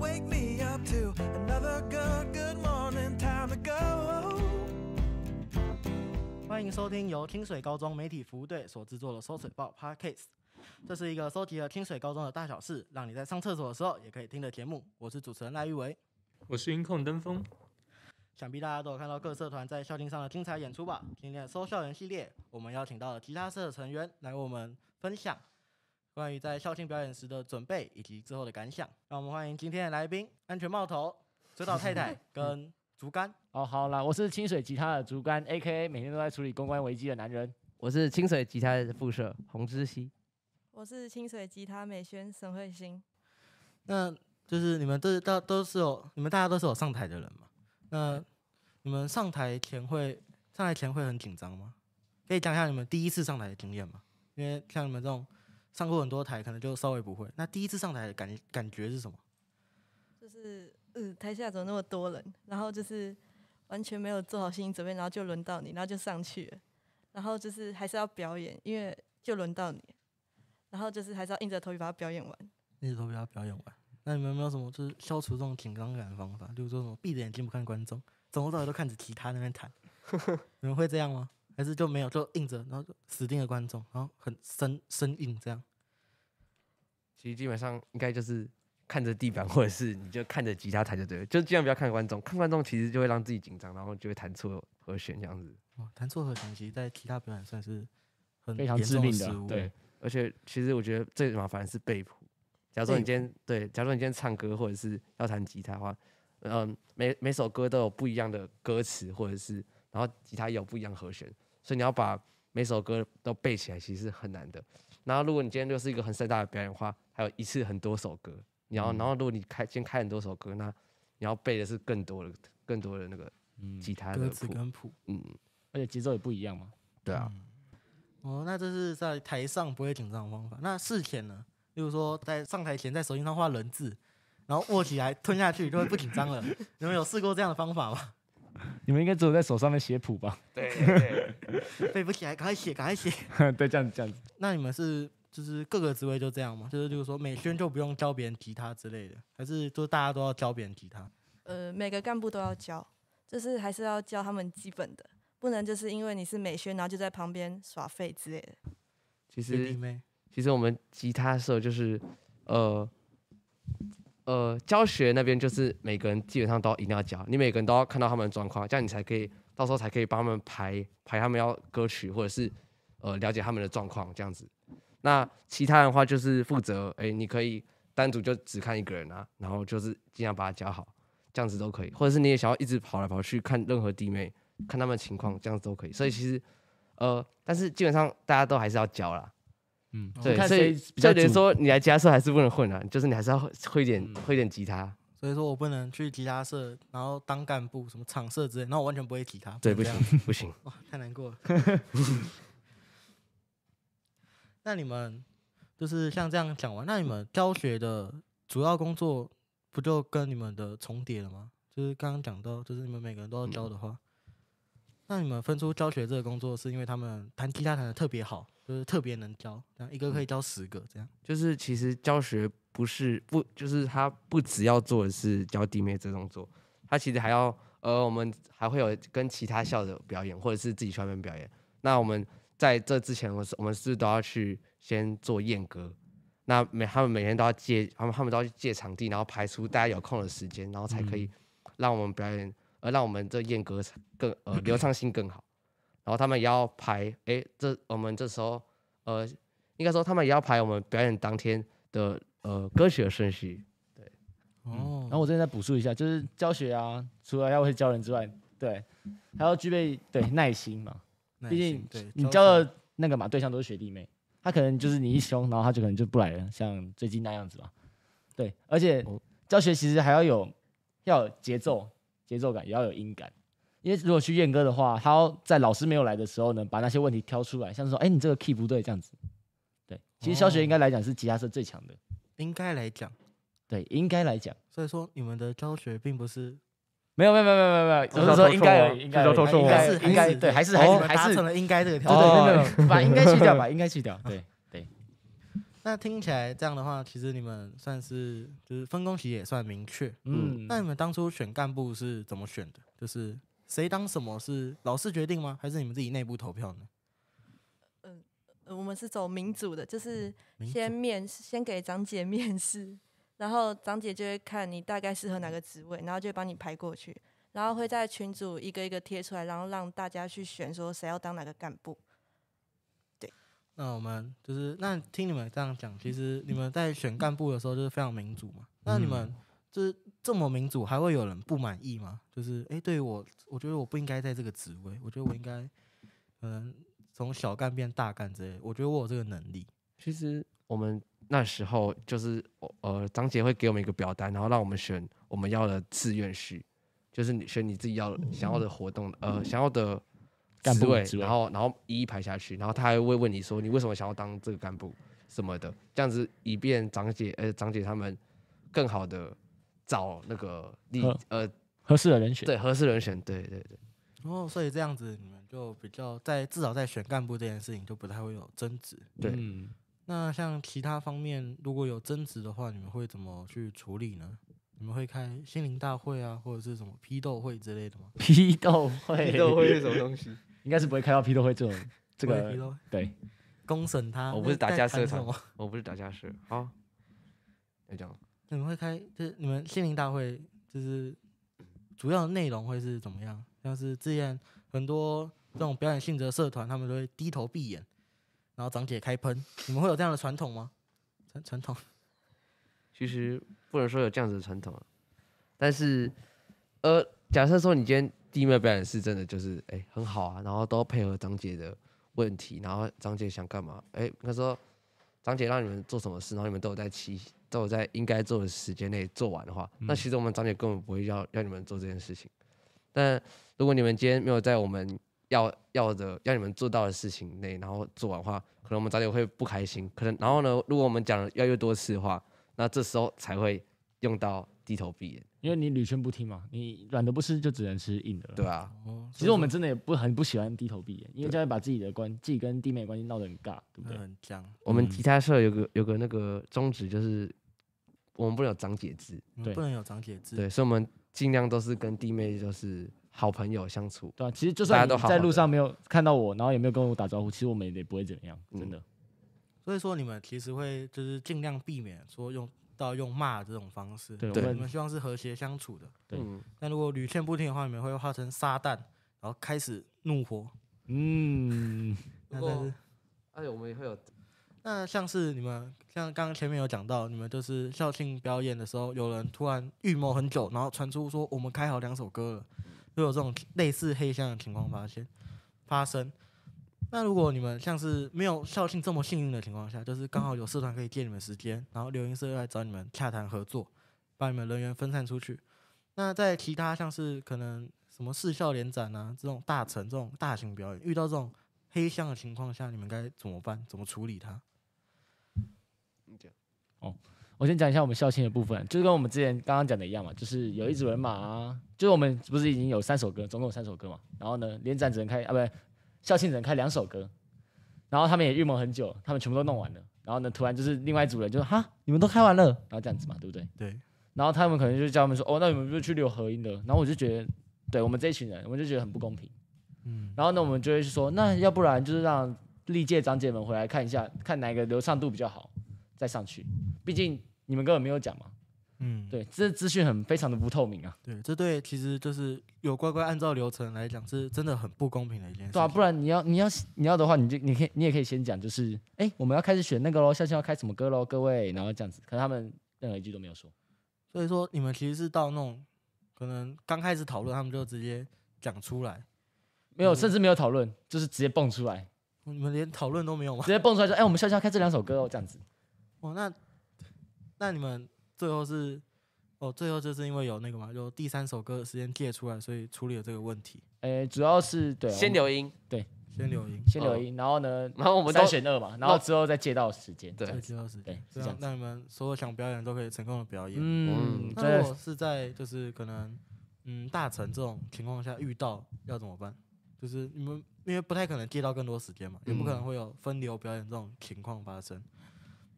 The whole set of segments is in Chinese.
wake me up to another good, good morning, time to go. 欢迎收听由清水高中媒体服务队所制作的《搜水报》Podcast。这是一个收集了清水高中的大小事，让你在上厕所的时候也可以听的节目。我是主持人赖玉维，我是音控登峰。想必大家都有看到各社团在校庆上的精彩演出吧？今天的搜校园系列，我们邀请到了吉他社的成员来为我们分享关于在校庆表演时的准备以及之后的感想。让我们欢迎今天的来宾：安全帽头、追悼太太 跟竹竿。哦，好啦，我是清水吉他的竹竿，A.K.A 每天都在处理公关危机的男人。我是清水吉他的副社洪之熙。我是清水吉他美宣沈慧欣。那就是你们都都都是有，你们大家都是有上台的人嘛？那你们上台前会上台前会很紧张吗？可以讲一下你们第一次上台的经验吗？因为像你们这种上过很多台，可能就稍微不会。那第一次上台的感感觉是什么？就是嗯，台下怎么那么多人？然后就是完全没有做好心理准备，然后就轮到你，然后就上去了。然后就是还是要表演，因为就轮到你。然后就是还是要硬着头皮把它表演完。硬着头皮把它表演完。那你们有没有什么就是消除这种紧张感的方法？例如说什么闭着眼睛不看观众，从头到尾都看着吉他那边弹？你们会这样吗？还是就没有就硬着，然后就死盯着观众，然后很生生硬这样？其实基本上应该就是看着地板，或者是你就看着吉他弹就对了，就尽量不要看观众。看观众其实就会让自己紧张，然后就会弹错和弦这样子。哦，弹错和弦其实在吉他表演算是很非常致命的，对。而且其实我觉得最麻烦的是背谱。假如说你今天对，假如说你今天唱歌或者是要弹吉他的话，嗯，每每首歌都有不一样的歌词，或者是然后吉他也有不一样和弦，所以你要把每首歌都背起来，其实是很难的。然后如果你今天就是一个很盛大的表演的话，还有一次很多首歌，然后然后如果你开先开很多首歌，那你要背的是更多的更多的那个吉他的歌词跟谱，嗯，而且节奏也不一样嘛。对啊。哦，那这是在台上不会紧张的方法。那事前呢？例如说，在上台前在手心上画人字，然后握起来吞下去就会不紧张了。你们有试过这样的方法吗？你们应该只有在手上面写谱吧？对，对，对，背不起来，赶快写，赶快写。对，这样子，这样子。那你们是就是各个职位就这样吗？就是就是说美宣就不用教别人吉他之类的，还是就大家都要教别人吉他？呃，每个干部都要教，就是还是要教他们基本的。不能就是因为你是美宣，然后就在旁边耍废之类的。其实，其实我们吉他社就是，呃，呃，教学那边就是每个人基本上都一定要教，你每个人都要看到他们的状况，这样你才可以到时候才可以帮他们排排他们要歌曲，或者是呃了解他们的状况这样子。那其他的话就是负责，哎、你可以单独就只看一个人啊，然后就是尽量把他教好，这样子都可以。或者是你也想要一直跑来跑去看任何弟妹。看他们情况，这样子都可以。所以其实，呃，但是基本上大家都还是要教啦。嗯，对，所以就等于说你来吉他社还是不能混啊，就是你还是要会一点、嗯、会一点吉他。所以说我不能去吉他社，然后当干部，什么场社之类，然后我完全不会吉他。对，不行不行。哇，太难过了。那你们就是像这样讲完，那你们教学的主要工作不就跟你们的重叠了吗？就是刚刚讲到，就是你们每个人都要教的话。嗯那你们分出教学这个工作，是因为他们弹吉他弹的特别好，就是特别能教，这样一个可以教十个这样。就是其实教学不是不，就是他不只要做的是教弟妹这动作，他其实还要呃，我们还会有跟其他校的表演，或者是自己去外面表演。那我们在这之前，我是我们是都要去先做验歌。那每他们每天都要借，他们他们都要去借场地，然后排出大家有空的时间，然后才可以让我们表演。而让我们这验歌更呃 流畅性更好，然后他们也要排，哎、欸，这我们这时候呃应该说他们也要排我们表演当天的呃歌曲的顺序，对，哦、嗯，然后我这边再补述一下，就是教学啊，除了要会教人之外，对，还要具备对耐心嘛，毕竟你教的那个嘛对象都是学弟妹，他可能就是你一凶，然后他就可能就不来了，像最近那样子嘛，对，而且教学其实还要有要有节奏。节奏感也要有音感，因为如果去验歌的话，他要在老师没有来的时候呢，把那些问题挑出来，像是说，哎、欸，你这个 key 不对，这样子。对，其实教学应该来讲是吉他社最强的。应该来讲，对，应该来讲。所以说你们的教学并不是没有没有没有没有没有，只是说应该而已，应该应该是应该对，还是还是还是达成了应该这个条件，对对对，把应该去掉，吧应该去掉，对对。那听起来这样的话，其实你们算是就是分工其实也算明确。嗯，那你们当初选干部是怎么选的？就是谁当什么是老师决定吗？还是你们自己内部投票呢？嗯、呃，我们是走民主的，就是先面试，先给长姐面试，然后长姐就会看你大概适合哪个职位，然后就会帮你排过去，然后会在群组一个一个贴出来，然后让大家去选说谁要当哪个干部。那我们就是那听你们这样讲，其实你们在选干部的时候就是非常民主嘛。那你们就是这么民主，还会有人不满意吗？就是哎、欸，对于我，我觉得我不应该在这个职位，我觉得我应该嗯从小干变大干之类。我觉得我有这个能力。其实我们那时候就是呃，张杰会给我们一个表单，然后让我们选我们要的志愿序，就是你选你自己要想要的活动，呃，想要的。干部位，然后然后一一排下去，然后他还会问你说，你为什么想要当这个干部什么的，这样子以便长姐呃长姐他们更好的找那个你呃合适的人选，对合适人选，对对对。哦，所以这样子你们就比较在至少在选干部这件事情就不太会有争执。对，嗯，那像其他方面如果有争执的话，你们会怎么去处理呢？你们会开心灵大会啊，或者是什么批斗会之类的吗？批斗会，批斗会是什么东西？应该是不会开到批斗会这种这个对公审他。我不是打架社团，我不是打架社。好，就这样。你们会开就是你们心灵大会，就是主要的内容会是怎么样？像是之前很多这种表演性质的社团，他们都会低头闭眼，然后长姐开喷。你们会有这样的传统吗？传传统？其实不能说有这样子的传统，但是呃，假设说你今天。弟妹表演是真的就是哎、欸、很好啊，然后都配合张姐的问题，然后张姐想干嘛？哎、欸，那时候张姐让你们做什么事，然后你们都有在期都有在应该做的时间内做完的话，嗯、那其实我们张姐根本不会要要你们做这件事情。但如果你们今天没有在我们要要的要你们做到的事情内，然后做完的话，可能我们张姐会不开心。可能然后呢，如果我们讲的越来越多次的话，那这时候才会用到低头闭眼。因为你屡劝不听嘛，你软的不吃就只能吃硬的了。对啊，其实我们真的也不很不喜欢低头闭眼，因为这样把自己的关自己跟弟妹关系闹得很尬，对不对？很僵。我们吉他社有个有个那个宗旨，就是我们不能有长姐制，对，不能有长姐制。对，所以我们尽量都是跟弟妹就是好朋友相处。对啊，其实就算你在路上没有看到我，然后也没有跟我打招呼，其实我们也不会怎么样，真的。嗯、所以说你们其实会就是尽量避免说用。到用骂这种方式，对，我们希望是和谐相处的。对，但如果屡劝不听的话，你们会化成撒旦，然后开始怒火。嗯，那但是，而且我们也会有，那像是你们像刚刚前面有讲到，你们就是校庆表演的时候，有人突然预谋很久，然后传出说我们开好两首歌了，就有这种类似黑箱的情况发现发生。那如果你们像是没有校庆这么幸运的情况下，就是刚好有社团可以借你们时间，然后留音社又来找你们洽谈合作，把你们人员分散出去。那在其他像是可能什么市校联展啊这种大成这种大型表演，遇到这种黑箱的情况下，你们该怎么办？怎么处理它？哦，我先讲一下我们校庆的部分，就是跟我们之前刚刚讲的一样嘛，就是有一组人马啊，就是我们不是已经有三首歌，总共有三首歌嘛，然后呢，联展只能开啊，不对。校庆只能开两首歌，然后他们也预谋很久，他们全部都弄完了，然后呢，突然就是另外一组人就说哈，你们都开完了，然后这样子嘛，对不对？对。然后他们可能就叫他们说，哦，那你们就去留合音的。然后我就觉得，对我们这一群人，我们就觉得很不公平。嗯。然后呢，我们就会说，那要不然就是让历届长姐们回来看一下，看哪个流畅度比较好，再上去。毕竟你们根本没有讲嘛。嗯，对，这资讯很非常的不透明啊。对，这对其实就是有乖乖按照流程来讲，是真的很不公平的一件事。对啊，不然你要你要你要的话，你就你可以你也可以先讲，就是哎、欸，我们要开始选那个喽，校庆要开什么歌喽，各位，然后这样子。可能他们任何一句都没有说。所以说你们其实是到那种可能刚开始讨论，他们就直接讲出来，没有，甚至没有讨论，就是直接蹦出来。你们连讨论都没有吗？直接蹦出来说，哎、欸，我们校庆要开这两首歌哦，这样子。哦，那那你们最后是？哦，最后就是因为有那个嘛，有第三首歌的时间借出来，所以处理了这个问题。诶、欸，主要是对，先留音，对，先留音，先留音，然后呢，然后我们三选二嘛，然后之后再借到时间，对，再借到时间，对，这样让你们所有想表演都可以成功的表演。嗯，那如果是在就是可能嗯大成这种情况下遇到要怎么办？就是你们因为不太可能借到更多时间嘛，也不可能会有分流表演这种情况发生。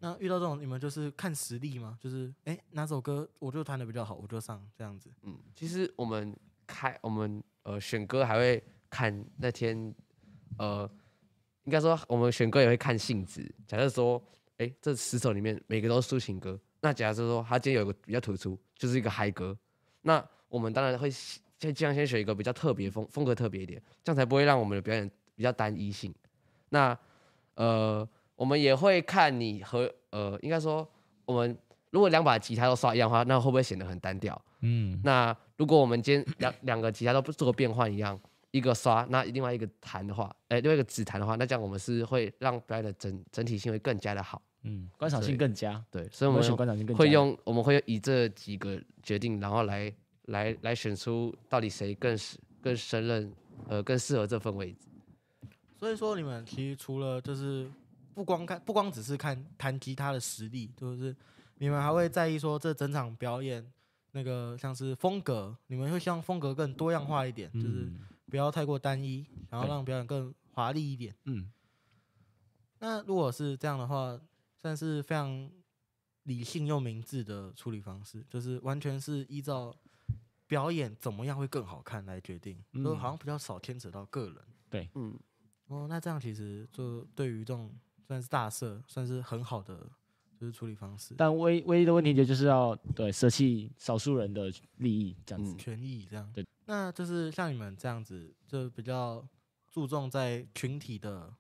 那遇到这种，你们就是看实力吗？就是哎、哪首歌我就弹的比较好，我就上这样子。嗯，其实我们开我们呃选歌还会看那天呃，应该说我们选歌也会看性质。假设说，哎、欸，这十首里面每个都是抒情歌，那假设说他今天有一个比较突出，就是一个嗨歌，那我们当然会先尽量先选一个比较特别风风格特别一点，这样才不会让我们的表演比较单一性。那呃。我们也会看你和呃，应该说，我们如果两把吉他都刷一样的话，那会不会显得很单调？嗯，那如果我们今天两 两个吉他都不做变换一样，一个刷，那另外一个弹的话，哎、欸，另外一个只弹的话，那这样我们是会让表演的整整体性会更加的好，嗯，观赏性更佳。对，所以我们观赏性更会用，我们会以这几个决定，然后来来来选出到底谁更适更胜任，呃，更适合这份位置。所以说，你们其实除了就是。不光看，不光只是看弹吉他的实力，就是你们还会在意说这整场表演那个像是风格，你们会希望风格更多样化一点，嗯、就是不要太过单一，然后让表演更华丽一点。嗯。那如果是这样的话，算是非常理性又明智的处理方式，就是完全是依照表演怎么样会更好看来决定，嗯、就好像比较少牵扯到个人。对，嗯。哦，那这样其实就对于这种。算是大赦，算是很好的就是处理方式。但唯唯一的问题就就是要对舍弃少数人的利益这样子，嗯、权益这样。对，那就是像你们这样子，就比较注重在群体的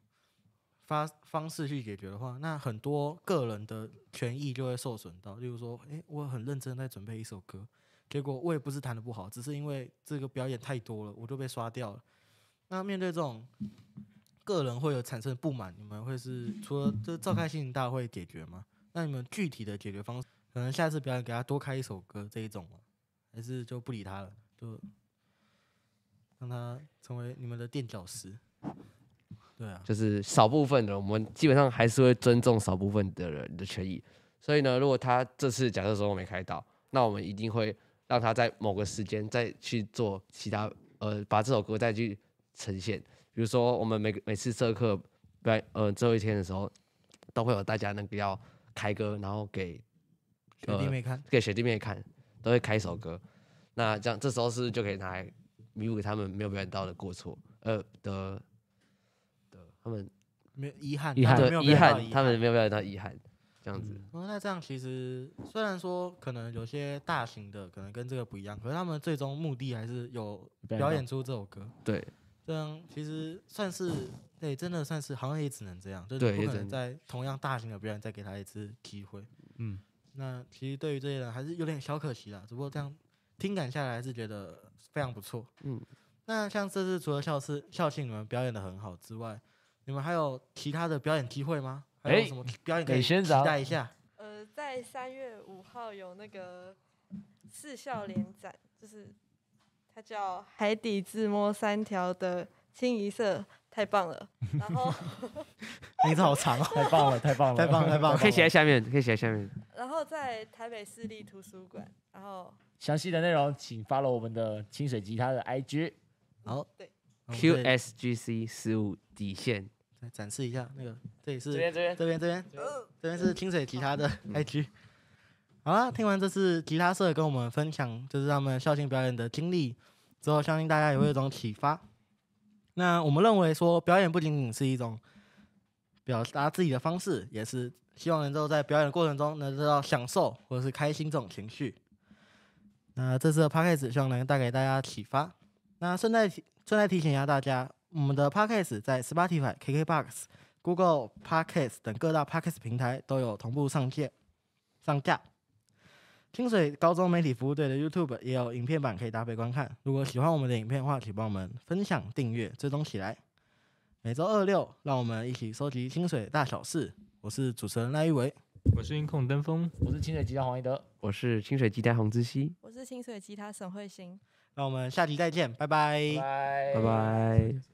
发方式去解决的话，那很多个人的权益就会受损到。例如说，诶、欸，我很认真在准备一首歌，结果我也不是弹的不好，只是因为这个表演太多了，我就被刷掉了。那面对这种。个人会有产生不满，你们会是除了这召开心情大会解决吗？那你们具体的解决方式，可能下次表演给他多开一首歌这一种吗？还是就不理他了，就让他成为你们的垫脚石？对啊，就是少部分的，我们基本上还是会尊重少部分的人的权益。所以呢，如果他这次假设说我没开到，那我们一定会让他在某个时间再去做其他，呃，把这首歌再去呈现。比如说，我们每个每次社课对呃最后一天的时候，都会有大家那个要开歌，然后给学弟妹看，给学弟妹看，都会开一首歌。那这样这时候是不是就可以拿来弥补他们没有表演到的过错？呃的的他们没有遗憾，遗憾遗憾，他们没有表演到遗憾，这样子。嗯，那这样其实虽然说可能有些大型的可能跟这个不一样，可是他们最终目的还是有表演出这首歌。对。这样其实算是对，真的算是好像也只能这样，就是不可能在同样大型的表演再给他一次机会。嗯，那其实对于这些人还是有点小可惜啦。只不过这样听感下来还是觉得非常不错。嗯，那像这次除了校师校庆你们表演的很好之外，你们还有其他的表演机会吗？还有什么表演可以期待一下？呃，在三月五号有那个四校联展，就是。它叫海底自摸三条的清一色，太棒了。然后 名字好长哦，太棒了，太棒了，太棒了，太棒了。可以写在下面，可以写在下面。然后在台北市立图书馆，然后详细的内容请 follow 我们的清水吉他的 IG。好，对，QSGC 十五底线，再展示一下那个，这里是这边，这边，这边，这边，这边是清水吉他的 IG。好了，听完这次吉他社跟我们分享，就是他们校庆表演的经历之后，相信大家也会有一种启发。那我们认为说，表演不仅仅是一种表达自己的方式，也是希望能够在表演的过程中能得到享受或者是开心这种情绪。那这次的 Podcast 希望能带给大家启发。那顺带提顺带提醒一下大家，我们的 Podcast 在 Spotify、KKBox、Google Podcast 等各大 Podcast 平台都有同步上线上架。清水高中媒体服务队的 YouTube 也有影片版可以搭配观看。如果喜欢我们的影片的话，请帮我们分享、订阅、追踪起来。每周二六，让我们一起收集清水大小事。我是主持人赖玉维，我是音控登峰，我是清水吉他黄一德，我是清水吉他洪之熙，我是清水吉他沈慧欣。那我们下集再见，拜拜，拜拜。